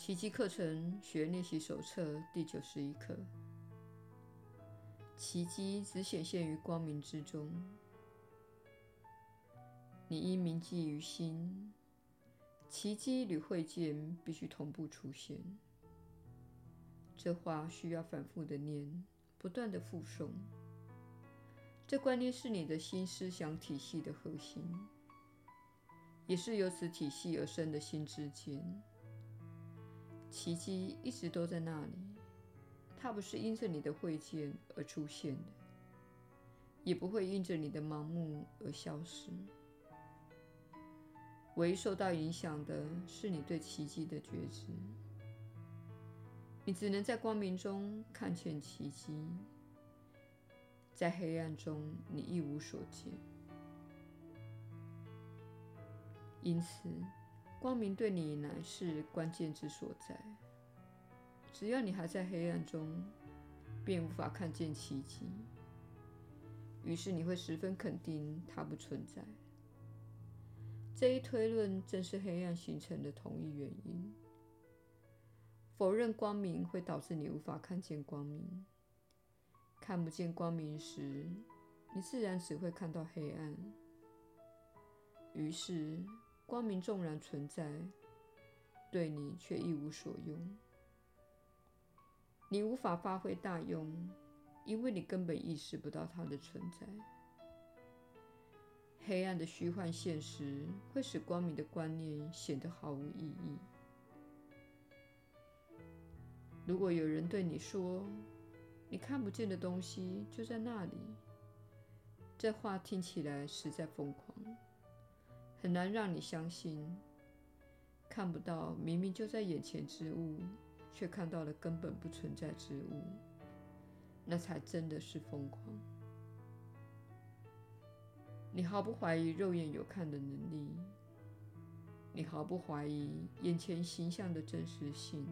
奇迹课程学练习手册第九十一课：奇迹只显现于光明之中。你应铭记于心，奇迹与会见必须同步出现。这话需要反复的念，不断的复诵。这观念是你的心思想体系的核心，也是由此体系而生的心之间。奇迹一直都在那里，它不是因着你的会见而出现的，也不会因着你的盲目而消失。唯一受到影响的是你对奇迹的觉知。你只能在光明中看见奇迹，在黑暗中你一无所见。因此，光明对你乃是关键之所在。只要你还在黑暗中，便无法看见奇迹。于是你会十分肯定它不存在。这一推论正是黑暗形成的同一原因。否认光明会导致你无法看见光明。看不见光明时，你自然只会看到黑暗。于是。光明纵然存在，对你却一无所用。你无法发挥大用，因为你根本意识不到它的存在。黑暗的虚幻现实会使光明的观念显得毫无意义。如果有人对你说：“你看不见的东西就在那里”，这话听起来实在疯狂。很难让你相信，看不到明明就在眼前之物，却看到了根本不存在之物，那才真的是疯狂。你毫不怀疑肉眼有看的能力，你毫不怀疑眼前形象的真实性，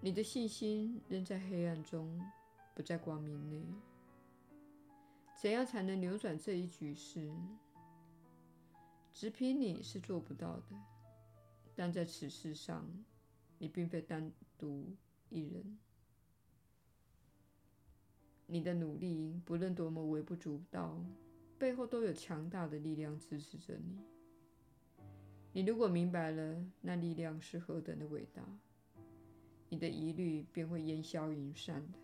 你的信心仍在黑暗中，不在光明内。怎样才能扭转这一局势？只凭你是做不到的，但在此事上，你并非单独一人。你的努力不论多么微不足道，背后都有强大的力量支持着你。你如果明白了那力量是何等的伟大，你的疑虑便会烟消云散的。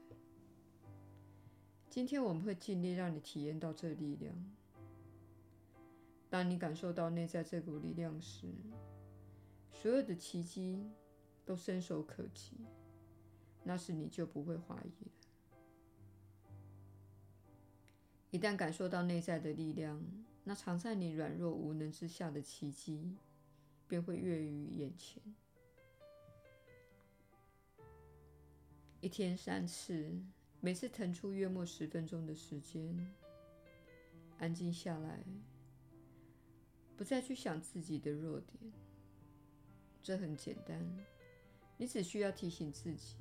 今天我们会尽力让你体验到这力量。当你感受到内在这股力量时，所有的奇迹都伸手可及，那时你就不会怀疑了。一旦感受到内在的力量，那藏在你软弱无能之下的奇迹便会跃于眼前。一天三次，每次腾出约莫十分钟的时间，安静下来。不再去想自己的弱点，这很简单。你只需要提醒自己，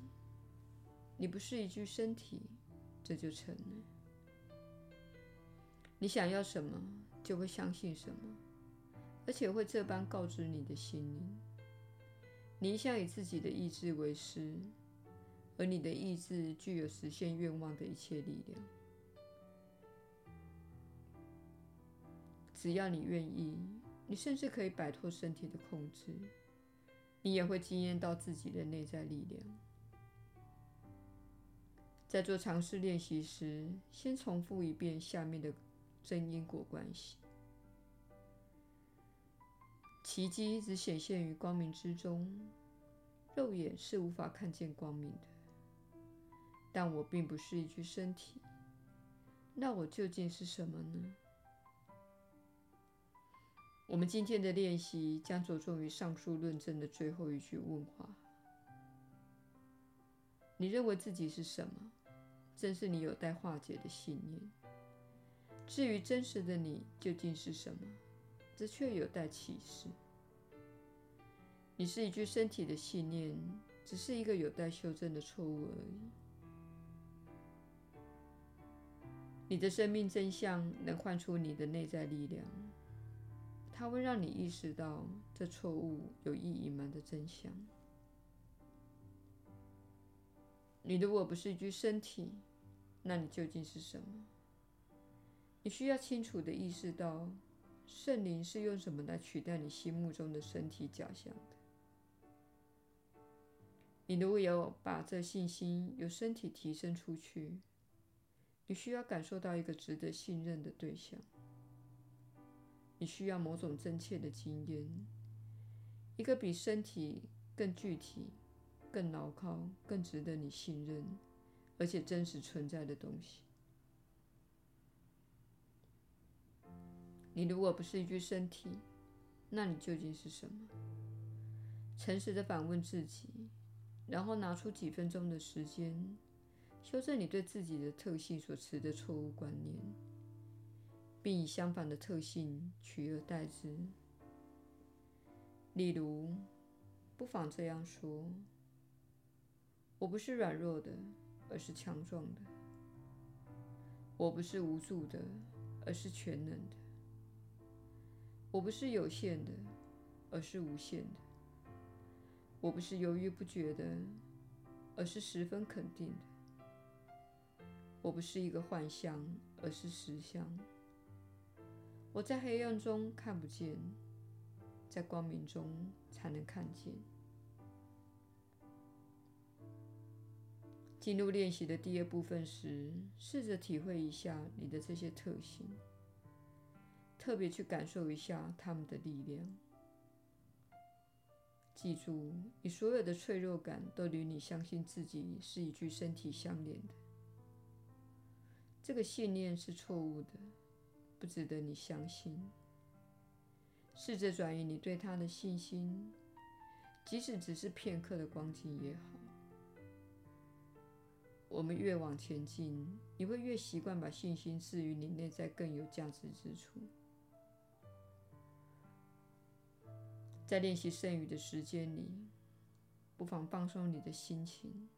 你不是一具身体，这就成了。你想要什么，就会相信什么，而且会这般告知你的心灵。你一向以自己的意志为师，而你的意志具有实现愿望的一切力量。只要你愿意，你甚至可以摆脱身体的控制，你也会惊艳到自己的内在力量。在做尝试练习时，先重复一遍下面的真因果关系：奇迹只显现于光明之中，肉眼是无法看见光明的。但我并不是一具身体，那我究竟是什么呢？我们今天的练习将着重于上述论证的最后一句问话：你认为自己是什么？正是你有待化解的信念。至于真实的你究竟是什么，这却有待启示。你是一具身体的信念，只是一个有待修正的错误而已。你的生命真相能唤出你的内在力量。它会让你意识到这错误有意隐瞒的真相。你如果不是一具身体，那你究竟是什么？你需要清楚的意识到，圣灵是用什么来取代你心目中的身体假象的。你如果有把这信心由身体提升出去，你需要感受到一个值得信任的对象。你需要某种真切的经验，一个比身体更具体。更牢靠、更值得你信任，而且真实存在的东西。你如果不是一具身体，那你究竟是什么？诚实的反问自己，然后拿出几分钟的时间，修正你对自己的特性所持的错误观念，并以相反的特性取而代之。例如，不妨这样说。我不是软弱的，而是强壮的；我不是无助的，而是全能的；我不是有限的，而是无限的；我不是犹豫不决的，而是十分肯定的；我不是一个幻象，而是实相。我在黑暗中看不见，在光明中才能看见。进入练习的第二部分时，试着体会一下你的这些特性，特别去感受一下他们的力量。记住，你所有的脆弱感都与你相信自己是一具身体相连的。这个信念是错误的，不值得你相信。试着转移你对他的信心，即使只是片刻的光景也好。我们越往前进，你会越习惯把信心置于你内在更有价值之处。在练习剩余的时间里，不妨放松你的心情。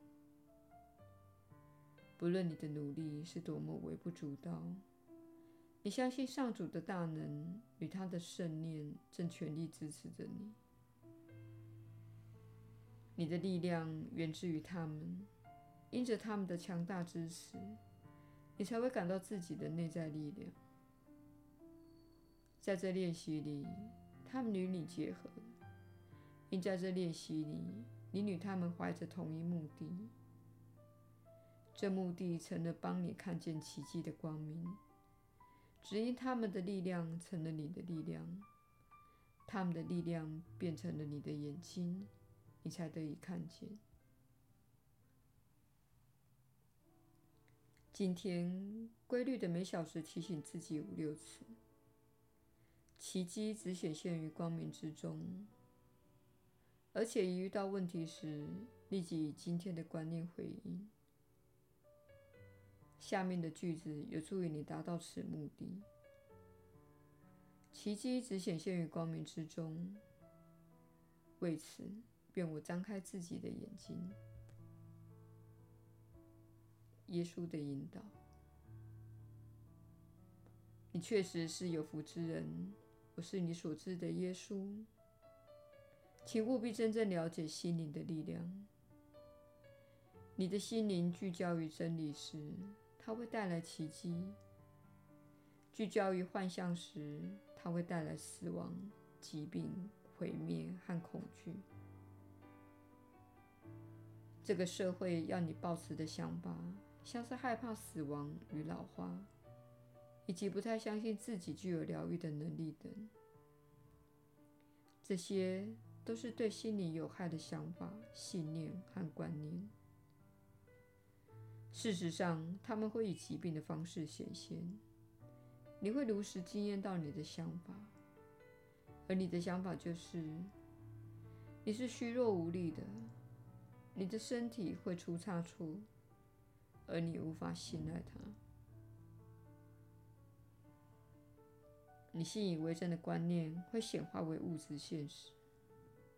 不论你的努力是多么微不足道，你相信上主的大能与他的圣念正全力支持着你。你的力量源自于他们。因着他们的强大支持，你才会感到自己的内在力量。在这练习里，他们与你结合，因在这练习里，你与他们怀着同一目的。这目的成了帮你看见奇迹的光明，只因他们的力量成了你的力量，他们的力量变成了你的眼睛，你才得以看见。今天规律的每小时提醒自己五六次，奇迹只显现于光明之中，而且一遇到问题时，立即以今天的观念回应。下面的句子有助于你达到此目的。奇迹只显现于光明之中，为此，愿我张开自己的眼睛。耶稣的引导，你确实是有福之人。我是你所知的耶稣，请务必真正了解心灵的力量。你的心灵聚焦于真理时，它会带来奇迹；聚焦于幻象时，它会带来死亡、疾病、毁灭和恐惧。这个社会要你抱持的想法。像是害怕死亡与老化，以及不太相信自己具有疗愈的能力等，这些都是对心理有害的想法、信念和观念。事实上，他们会以疾病的方式显现。你会如实经验到你的想法，而你的想法就是你是虚弱无力的，你的身体会出差错。而你无法信赖他，你信以为真的观念会显化为物质现实，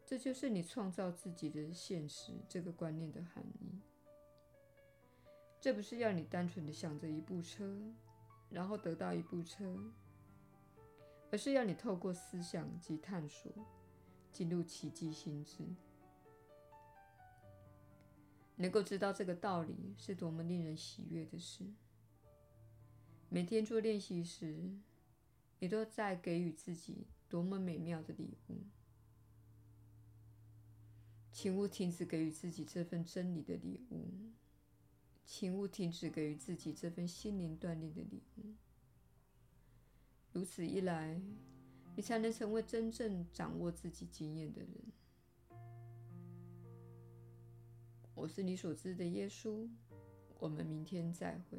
这就是你创造自己的现实这个观念的含义。这不是要你单纯的想着一部车，然后得到一部车，而是要你透过思想及探索，进入奇迹心智。能够知道这个道理，是多么令人喜悦的事。每天做练习时，你都在给予自己多么美妙的礼物。请勿停止给予自己这份真理的礼物，请勿停止给予自己这份心灵锻炼的礼物。如此一来，你才能成为真正掌握自己经验的人。我是你所知的耶稣，我们明天再会。